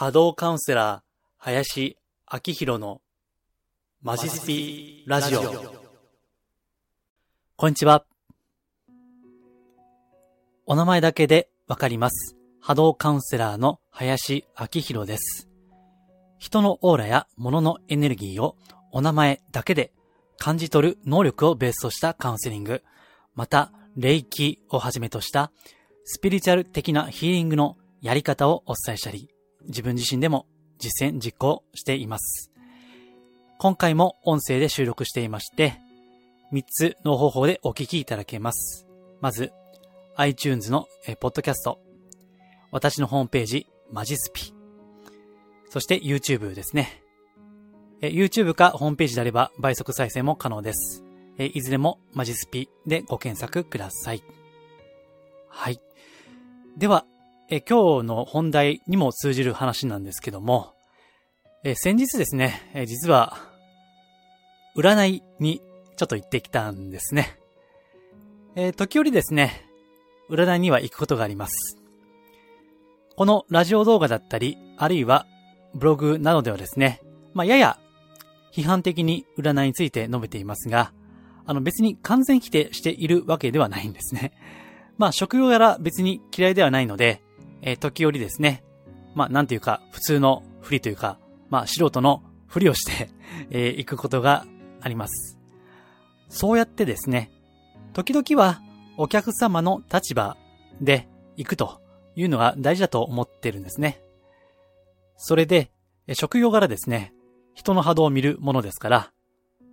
波動カウンセラー、林明宏のマジスピラジオ。こんにちは。お名前だけでわかります。波動カウンセラーの林明宏です。人のオーラや物のエネルギーをお名前だけで感じ取る能力をベースとしたカウンセリング、また、霊気をはじめとしたスピリチュアル的なヒーリングのやり方をお伝えしたり、自分自身でも実践実行しています。今回も音声で収録していまして、3つの方法でお聞きいただけます。まず、iTunes のポッドキャスト、私のホームページ、マジスピ、そして YouTube ですね。YouTube かホームページであれば倍速再生も可能です。いずれもマジスピでご検索ください。はい。では、え今日の本題にも通じる話なんですけども、え先日ですね、え実は、占いにちょっと行ってきたんですね。え時折ですね、占いには行くことがあります。このラジオ動画だったり、あるいはブログなどではですね、まあ、やや批判的に占いについて述べていますが、あの別に完全否定しているわけではないんですね。まあ職業柄別に嫌いではないので、えー時折ですね、まあなんていうか普通のふりというか、まあ素人のふりをして、えー行くことがあります。そうやってですね、時々はお客様の立場で行くというのが大事だと思ってるんですね。それで、職業柄ですね、人の波動を見るものですから、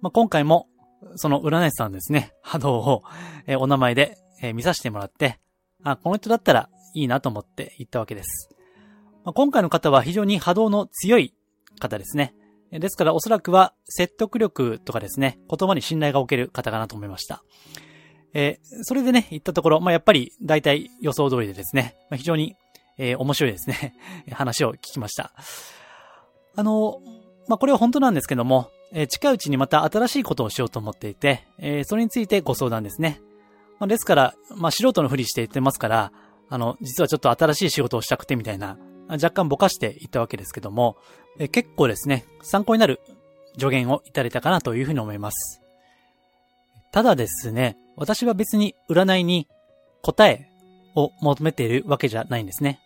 まあ、今回もその占い師さんですね、波動を、えお名前で、え見させてもらって、あ、この人だったらいいなと思って行ったわけです。まあ、今回の方は非常に波動の強い方ですね。ですからおそらくは説得力とかですね、言葉に信頼がおける方かなと思いました。えーそれでね、行ったところ、まあ、やっぱり大体予想通りでですね、まあ、非常に、えー面白いですね、話を聞きました。あの、まあ、これは本当なんですけども、えー近いうちにまた新しいことをしようと思っていて、えーそれについてご相談ですね。まあ、ですから、まあ、素人のふりして言ってますから、あの、実はちょっと新しい仕事をしたくてみたいな、若干ぼかして言ったわけですけども、結構ですね、参考になる助言をいただいたかなというふうに思います。ただですね、私は別に占いに答えを求めているわけじゃないんですね。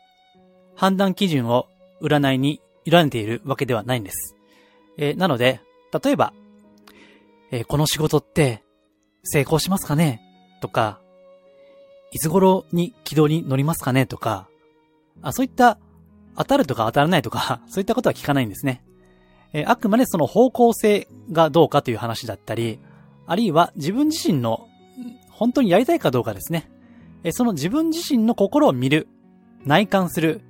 判断基準を占いに委ねているわけではないんです。えなので、例えば、えーこの仕事って成功しますかね？とか、いつ頃に軌道に乗りますかねとか、あ、そういった当たるとか当たらないとか、そういったことは聞かないんですね。えーあくまでその方向性がどうかという話だったり、あるいは自分自身の本当にやりたいかどうかですね。えーその自分自身の心を見る、内観する、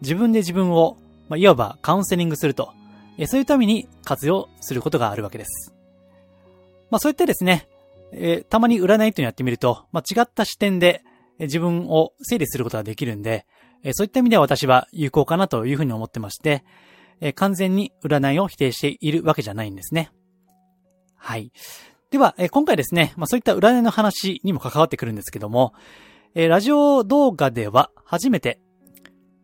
自分で自分を、まあ、いわばカウンセリングすると、えーそういうために活用することがあるわけです。まあそうやってですね、えたまに占いというのをやってみると、まあ違った視点で自分を整理することができるんで、そういった意味では私は有効かなというふうに思ってまして、完全に占いを否定しているわけじゃないんですね。はい。では、今回ですね、まあそういった占いの話にも関わってくるんですけども、ラジオ動画では初めて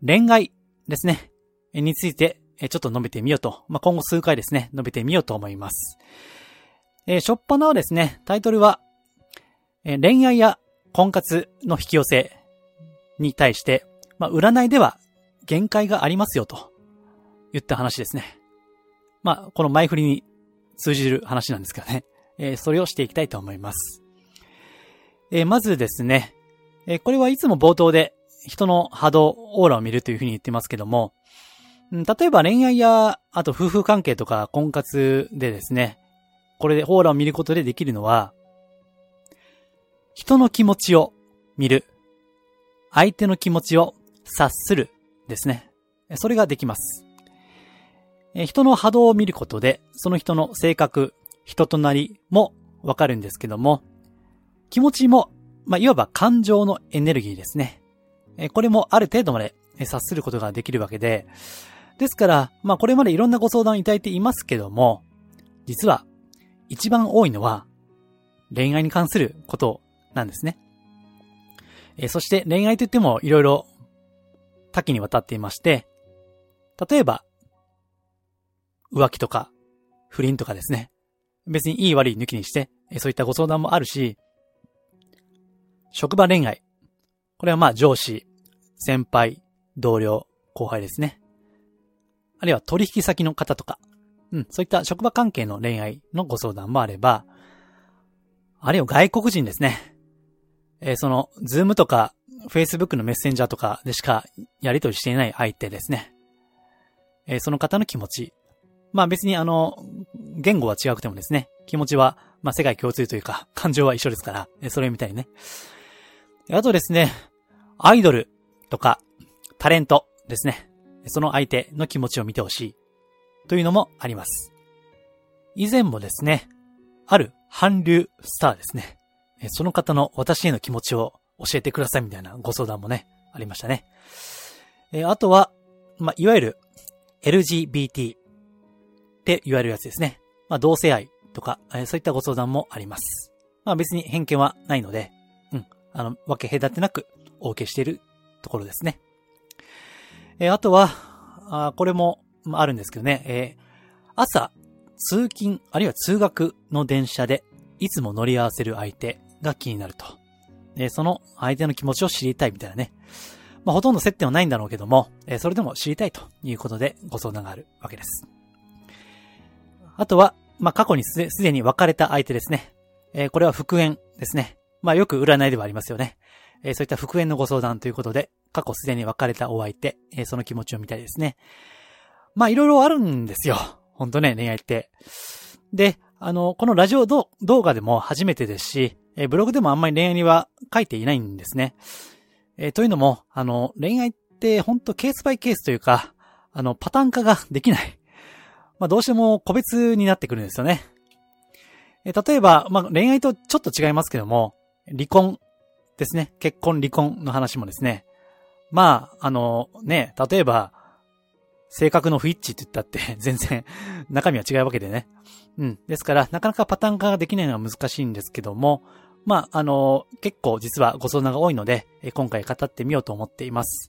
恋愛ですね、についてちょっと述べてみようと、まあ今後数回ですね、述べてみようと思います。えー、しょっぱなはですね、タイトルは、え恋愛や婚活の引き寄せに対して、まあ、占いでは限界がありますよと言った話ですね。まあ、この前振りに通じる話なんですけどね。えーそれをしていきたいと思います。えーまずですね、えーこれはいつも冒頭で人の波動、オーラを見るというふうに言ってますけども、例えば恋愛や、あと夫婦関係とか婚活でですね、これでオーラを見ることでできるのは、人の気持ちを見る。相手の気持ちを察するですね。それができます。人の波動を見ることで、その人の性格、人となりもわかるんですけども、気持ちも、まあ、いわば感情のエネルギーですね。これもある程度まで察することができるわけで、ですから、まあ、これまでいろんなご相談をいただいていますけども、実は、一番多いのは、恋愛に関することなんですね。えーそして恋愛といってもいろいろ多岐にわたっていまして、例えば、浮気とか、不倫とかですね。別にいい悪い抜きにして、そういったご相談もあるし、職場恋愛。これはまあ上司、先輩、同僚、後輩ですね。あるいは取引先の方とか、うん、そういった職場関係の恋愛のご相談もあれば、あるいは外国人ですね。えー、その、ズームとか、Facebook のメッセンジャーとかでしかやり取りしていない相手ですね。えー、その方の気持ち。まあ別にあの、言語は違くてもですね、気持ちは、まあ世界共通というか、感情は一緒ですから、えー、それみたいにね。あとですね、アイドルとか、タレントですね。その相手の気持ちを見てほしい。というのもあります。以前もですね、ある韓流スターですね。その方の私への気持ちを教えてくださいみたいなご相談もね、ありましたね。えあとは、まあ、いわゆる LGBT って言われるやつですね。まあ、同性愛とか、えそういったご相談もあります。まあ、別に偏見はないので、うん、あの、分け隔てなくお受けしているところですね。えあとは、あこれも、まあ、るんですけどね、えー、朝、通勤、あるいは通学の電車で、いつも乗り合わせる相手が気になると。で、その相手の気持ちを知りたいみたいなね。まあ、ほとんど接点はないんだろうけども、えそれでも知りたいということでご相談があるわけです。あとは、まあ、過去にすでに別れた相手ですね。えー、これは復縁ですね。まあ、よく占いではありますよね。えー、そういった復縁のご相談ということで、過去すでに別れたお相手、えー、その気持ちを見たいですね。まあ、いろいろあるんですよ。ほんとね、恋愛って。で、あの、このラジオ動画でも初めてですし、えブログでもあんまり恋愛には書いていないんですね。えというのも、あの、恋愛ってほんとケースバイケースというか、あの、パターン化ができない。まあ、どうしても個別になってくるんですよね。え例えば、まあ、恋愛とちょっと違いますけども、離婚ですね。結婚、離婚の話もですね。まあ、あの、ね、例えば、性格の不一致って言ったって 全然中身は違うわけでね。うん。ですから、なかなかパターン化ができないのは難しいんですけども、まあ、あの、結構実はご相談が多いので、今回語ってみようと思っています。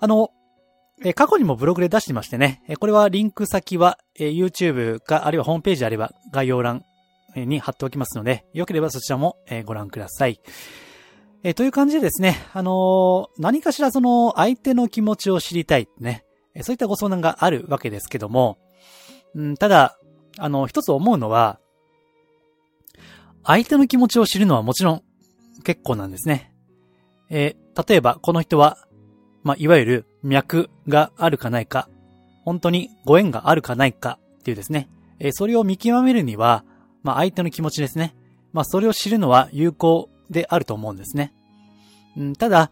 あの、過去にもブログで出してましてね、これはリンク先は YouTube か、あるいはホームページあれば概要欄に貼っておきますので、よければそちらもご覧ください。えという感じでですね、あの何かしらその相手の気持ちを知りたいね、そういったご相談があるわけですけども、うん、ただ、あの、一つ思うのは、相手の気持ちを知るのはもちろん結構なんですね。えー、例えばこの人は、まあ、いわゆる脈があるかないか、本当にご縁があるかないかっていうですね、えー、それを見極めるには、まあ、相手の気持ちですね。まあ、それを知るのは有効であると思うんですね。うん、ただ、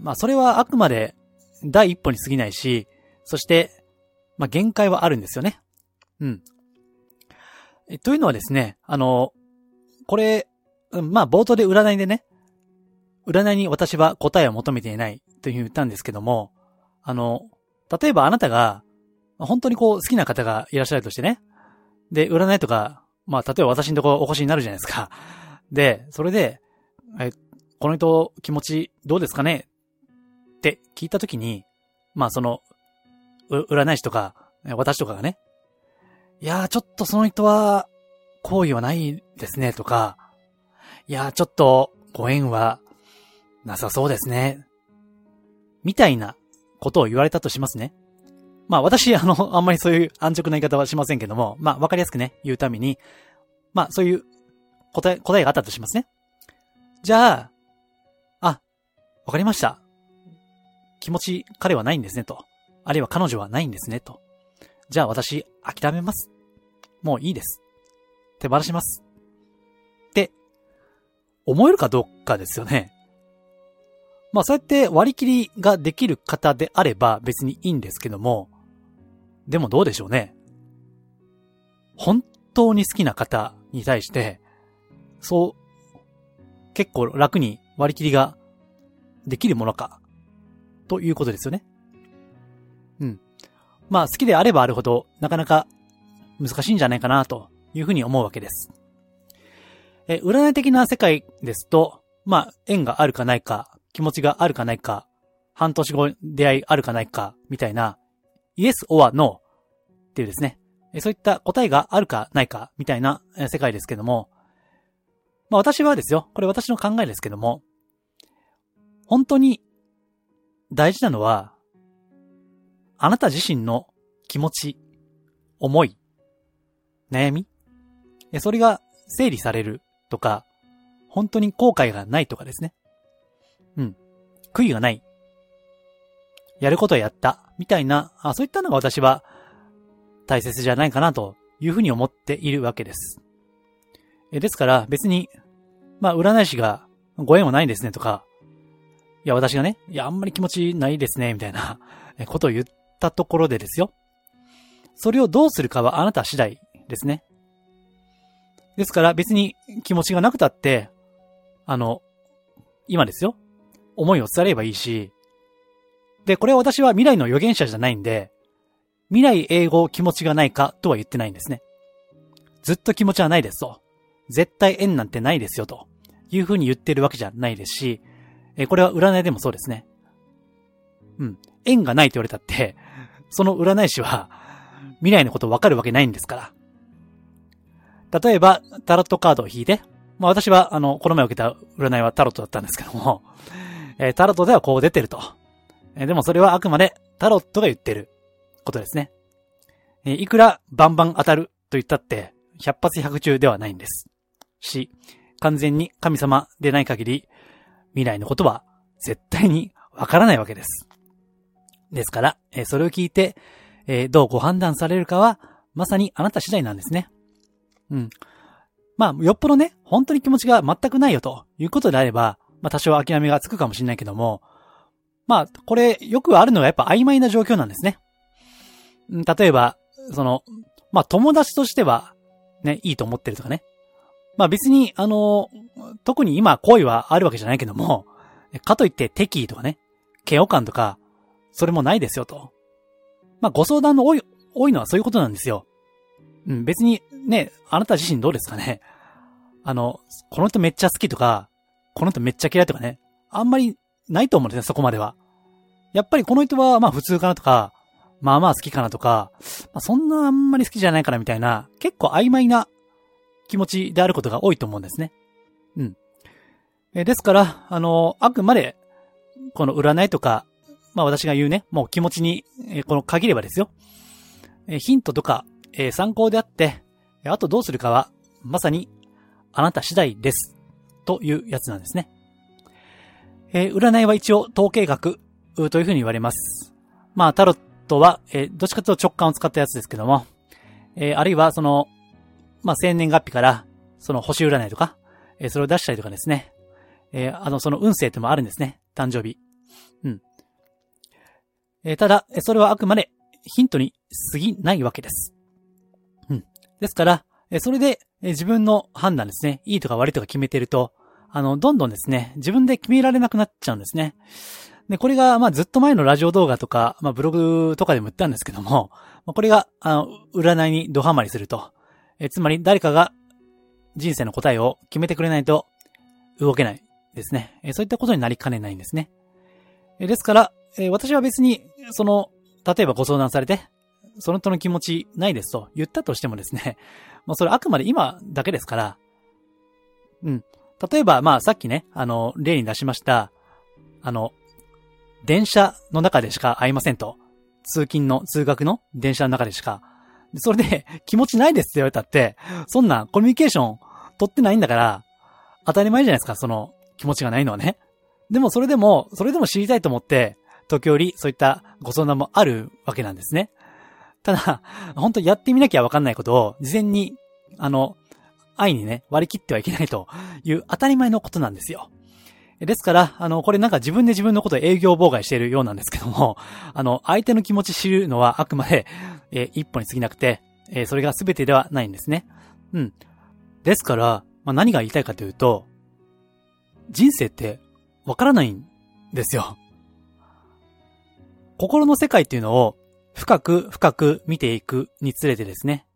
まあ、それはあくまで第一歩に過ぎないし、そして、まあ、限界はあるんですよね。うん。というのはですね、あの、これ、まあ、冒頭で占いでね、占いに私は答えを求めていないというふうに言ったんですけども、あの、例えばあなたが、本当にこう好きな方がいらっしゃるとしてね。で、占いとか、まあ、例えば私のところお越しになるじゃないですか。で、それで、え、この人気持ちどうですかね？って聞いたときに、まあその、占い師とか、私とかがね、いやーちょっとその人は、好意はないですね、とか、いやちょっと、ご縁は、なさそうですね。みたいなことを言われたとしますね。まあ私、あの、あんまりそういう安直な言い方はしませんけども、まあわかりやすくね、言うために、まあそういう答え、答えがあったとしますね。じゃあ、あ、わかりました。気持ち、彼はないんですね、と。あるいは彼女はないんですね、と。じゃあ私、諦めます。もういいです。手放します。思えるかどうかですよね。まあそうやって割り切りができる方であれば別にいいんですけども、でもどうでしょうね。本当に好きな方に対して、そう、結構楽に割り切りができるものか、ということですよね。うん。まあ好きであればあるほど、なかなか難しいんじゃないかな、というふうに思うわけです。え、占い的な世界ですと、まあ、縁があるかないか、気持ちがあるかないか、半年後出会いあるかないか、みたいな、Yes or No っていうですね、そういった答えがあるかないかみたいな世界ですけども、まあ私はですよ、これ私の考えですけども、本当に大事なのは、あなた自身の気持ち、思い、悩みそれが整理される。とか、本当に後悔がないとかですね。うん。悔いがない。やることはやった。みたいな、あそういったのが私は大切じゃないかなというふうに思っているわけです。えですから別に、まあ占い師がご縁はないですねとか、いや私がね、いやあんまり気持ちないですねみたいなことを言ったところでですよ。それをどうするかはあなた次第ですね。ですから別に気持ちがなくたって、あの、今ですよ。思いを伝えればいいし、で、これは私は未来の預言者じゃないんで、未来英語気持ちがないかとは言ってないんですね。ずっと気持ちはないですと。絶対縁なんてないですよという風に言ってるわけじゃないですし、え、これは占いでもそうですね。うん。縁がないと言われたって、その占い師は未来のことわかるわけないんですから。例えば、タロットカードを引いて、まあ私は、あの、この前受けた占いはタロットだったんですけども、えー、タロットではこう出てると。えー、でもそれはあくまでタロットが言ってることですね。えー、いくらバンバン当たると言ったって、百発百中ではないんです。し、完全に神様でない限り、未来のことは絶対にわからないわけです。ですから、えー、それを聞いて、えー、どうご判断されるかは、まさにあなた次第なんですね。うん。まあ、よっぽどね、本当に気持ちが全くないよということであれば、まあ多少諦めがつくかもしれないけども、まあ、これ、よくあるのはやっぱ曖昧な状況なんですね。例えば、その、まあ友達としては、ね、いいと思ってるとかね。まあ別に、あの、特に今恋はあるわけじゃないけども、かといって敵意とかね、嫌悪感とか、それもないですよと。まあご相談の多い、多いのはそういうことなんですよ。うん、別にね、あなた自身どうですかね？あの、この人めっちゃ好きとか、この人めっちゃ嫌いとかね、あんまりないと思うんですね、そこまでは。やっぱりこの人はまあ普通かなとか、まあまあ好きかなとか、まあ、そんなあんまり好きじゃないかなみたいな、結構曖昧な気持ちであることが多いと思うんですね。うん。えですから、あの、あくまで、この占いとか、まあ私が言うね、もう気持ちに、えこの限ればですよ。えヒントとか、え参考であって、あとどうするかは、まさに、あなた次第です。というやつなんですね。えー、占いは一応統計学というふうに言われます。まあ、タロットは、えー、どっちかというと直感を使ったやつですけども、えー、あるいはその、まあ、生年月日から、その星占いとか、え、それを出したりとかですね。え、あの、その運勢ってもあるんですね。誕生日。うん。え、ただ、それはあくまでヒントに過ぎないわけです。ですから、それで、自分の判断ですね。いいとか悪いとか決めてると、あの、どんどんですね、自分で決められなくなっちゃうんですね。で、これが、まあ、ずっと前のラジオ動画とか、まあ、ブログとかでも言ったんですけどもま、これが、あの、占いにドハマりすると。え、つまり、誰かが人生の答えを決めてくれないと動けないですね。え、そういったことになりかねないんですね。え、ですから、え、私は別に、その、例えばご相談されて、その人の気持ちないですと言ったとしてもですね、もうそれあくまで今だけですから、うん。例えば、まあさっきね、あの、例に出しました、あの、電車の中でしか会いませんと。通勤の、通学の電車の中でしか。それで、気持ちないですって言われたって、そんなコミュニケーション取ってないんだから、当たり前じゃないですか、その気持ちがないのはね。でもそれでも、それでも知りたいと思って、時折そういったご相談もあるわけなんですね。ただ、本当やってみなきゃわかんないことを、事前に、あの、愛にね、割り切ってはいけないという当たり前のことなんですよ。ですから、あの、これなんか自分で自分のことを営業妨害しているようなんですけども、あの、相手の気持ち知るのはあくまで、えー、一歩に過ぎなくて、えー、それが全てではないんですね。うん。ですから、まあ、何が言いたいかというと、人生ってわからないんですよ。心の世界っていうのを深く深く見ていくにつれてですね、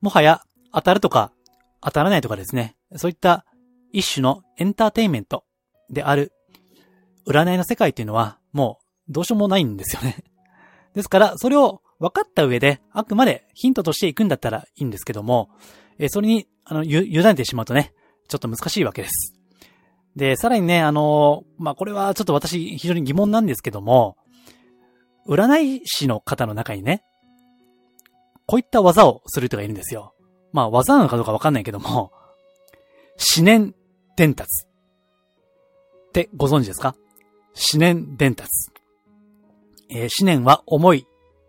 もはや当たるとか当たらないとかですね、そういった一種のエンターテインメントである占いの世界っていうのはもうどうしようもないんですよね。ですから、それを分かった上で、あくまでヒントとしていくんだったらいいんですけども、え、それに、あの、ゆ、委ねてしまうとね、ちょっと難しいわけです。で、さらにね、あの、まあ、これはちょっと私非常に疑問なんですけども、占い師の方の中にね、こういった技をする人がいるんですよ。まあ、技なのかどうかわかんないけども、思念伝達。ってご存知ですか？思念伝達。えー、思念は思い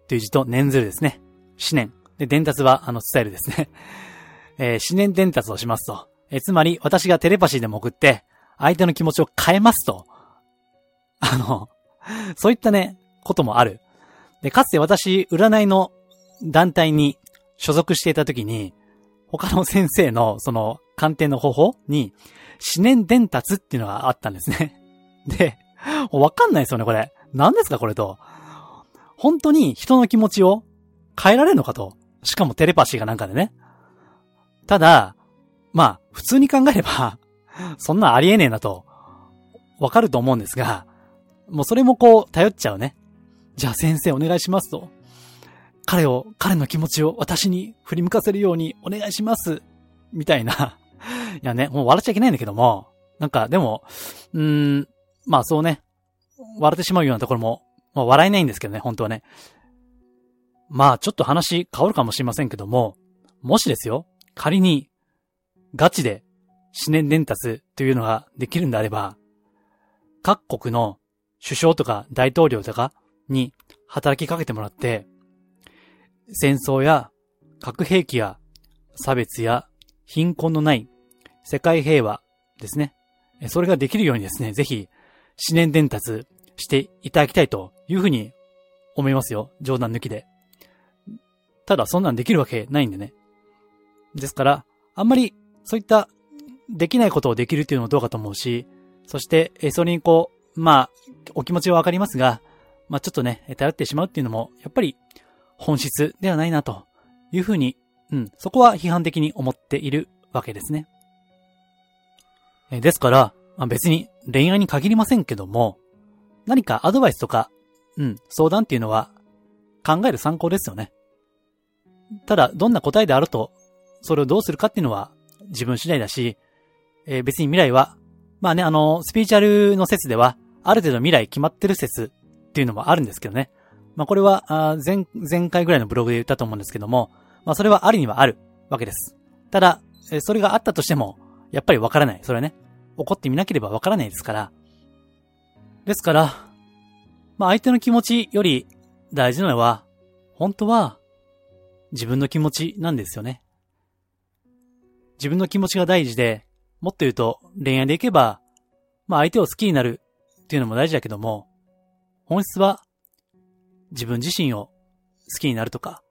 という字と念ずるですね。思念。で、伝達は、あの、伝えるですね。えー、思念伝達をしますと。えー、つまり、私がテレパシーでも送って、相手の気持ちを変えますと。あの、そういったね、こともある。で、かつて私、占いの団体に所属していた時に、他の先生の、その、鑑定の方法に、思念伝達っていうのがあったんですね。で、わかんないですよね、これ。何ですか、これと。本当に人の気持ちを変えられるのかと。しかもテレパシーがなんかでね。ただ、まあ、普通に考えれば、そんなありえねえなと、わかると思うんですが、もうそれもこう、頼っちゃうね。じゃあ先生お願いしますと。彼を、彼の気持ちを私に振り向かせるようにお願いします。みたいな。いやね、もう笑っちゃいけないんだけども、なんかでも、うーん、まあそうね、笑ってしまうようなところも、まあ笑えないんですけどね、本当はね。まあちょっと話変わるかもしれませんけども、もしですよ、仮に、ガチで思念伝達というのができるんであれば、各国の首相とか大統領とかに働きかけてもらって、戦争や核兵器や差別や貧困のない世界平和ですね。それができるようにですね、ぜひ思念伝達していただきたいというふうに思いますよ。冗談抜きで。ただそんなんできるわけないんでね。ですから、あんまりそういったできないことをできるっていうのもどうかと思うし、そして、それにこう、まあ、お気持ちはわかりますが、まあちょっとね、頼ってしまうっていうのも、やっぱり本質ではないなというふうに、うん、そこは批判的に思っているわけですね。えですから、まあ、別に恋愛に限りませんけども、何かアドバイスとか、うん、相談っていうのは考える参考ですよね。ただ、どんな答えであると、それをどうするかっていうのは自分次第だし、えー、別に未来は、まあね、あの、スピーチャルの説では、ある程度未来決まってる説っていうのもあるんですけどね。まあこれは、前、前回ぐらいのブログで言ったと思うんですけども、まあそれはあるにはあるわけです。ただ、えそれがあったとしても、やっぱりわからない。それはね、怒ってみなければわからないですから。ですから、まあ相手の気持ちより大事なのは、本当は自分の気持ちなんですよね。自分の気持ちが大事で、もっと言うと恋愛でいけば、まあ相手を好きになるっていうのも大事だけども、本質は自分自身を好きになるとか、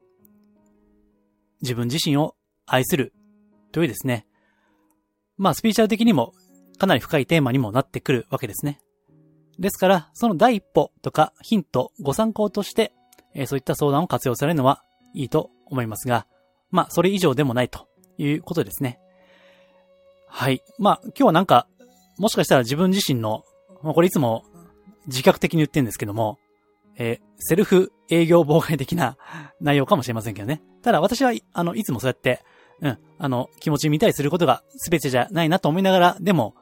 自分自身を愛するというですね、まあスピーチャル的にもかなり深いテーマにもなってくるわけですね。ですから、その第一歩とかヒント、ご参考として、えー、そういった相談を活用されるのはいいと思いますが、まあ、それ以上でもないということですね。はい。まあ、今日はなんか、もしかしたら自分自身の、まあ、これいつも自覚的に言ってるんですけども、えー、セルフ営業妨害的な 内容かもしれませんけどね。ただ私は、あの、いつもそうやって、うん、あの、気持ち見たりすることが全てじゃないなと思いながら、でも、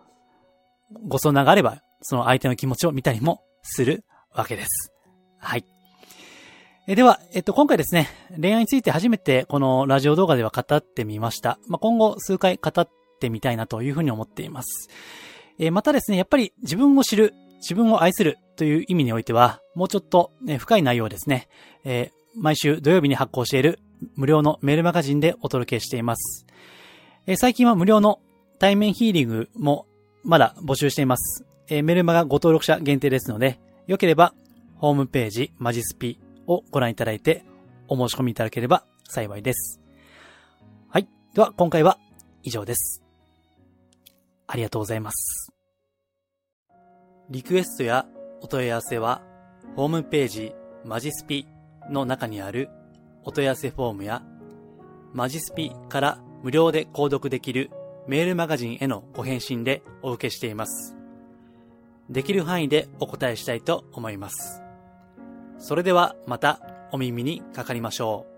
ご相談があれば、その相手の気持ちを見たりもするわけです。はい。えでは、えっと、今回ですね、恋愛について初めてこのラジオ動画では語ってみました。まあ、今後数回語ってみたいなというふうに思っています。えまたですね、やっぱり自分を知る、自分を愛するという意味においては、もうちょっと、ね、深い内容ですね、えー、毎週土曜日に発行している無料のメールマガジンでお届けしています。えー、最近は無料の対面ヒーリングもまだ募集しています。えー、メルマガご登録者限定ですので、よければ、ホームページ、マジスピをご覧いただいて、お申し込みいただければ幸いです。はい。では、今回は以上です。ありがとうございます。リクエストやお問い合わせは、ホームページ、マジスピの中にあるお問い合わせフォームや、マジスピから無料で購読できるメールマガジンへのご返信でお受けしています。できる範囲でお答えしたいと思います。それではまたお耳にかかりましょう。